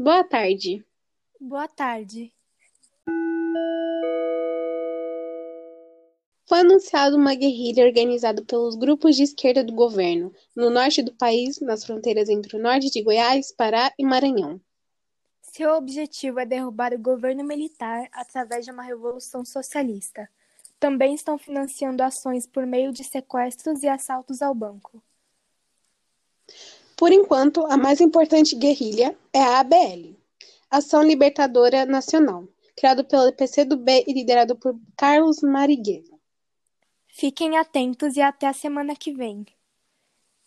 Boa tarde. Boa tarde. Foi anunciada uma guerrilha organizada pelos grupos de esquerda do governo, no norte do país, nas fronteiras entre o norte de Goiás, Pará e Maranhão. Seu objetivo é derrubar o governo militar através de uma revolução socialista. Também estão financiando ações por meio de sequestros e assaltos ao banco. Por enquanto, a mais importante guerrilha é a ABL, Ação Libertadora Nacional, criado pelo PCdoB e liderado por Carlos Marighella. Fiquem atentos e até a semana que vem.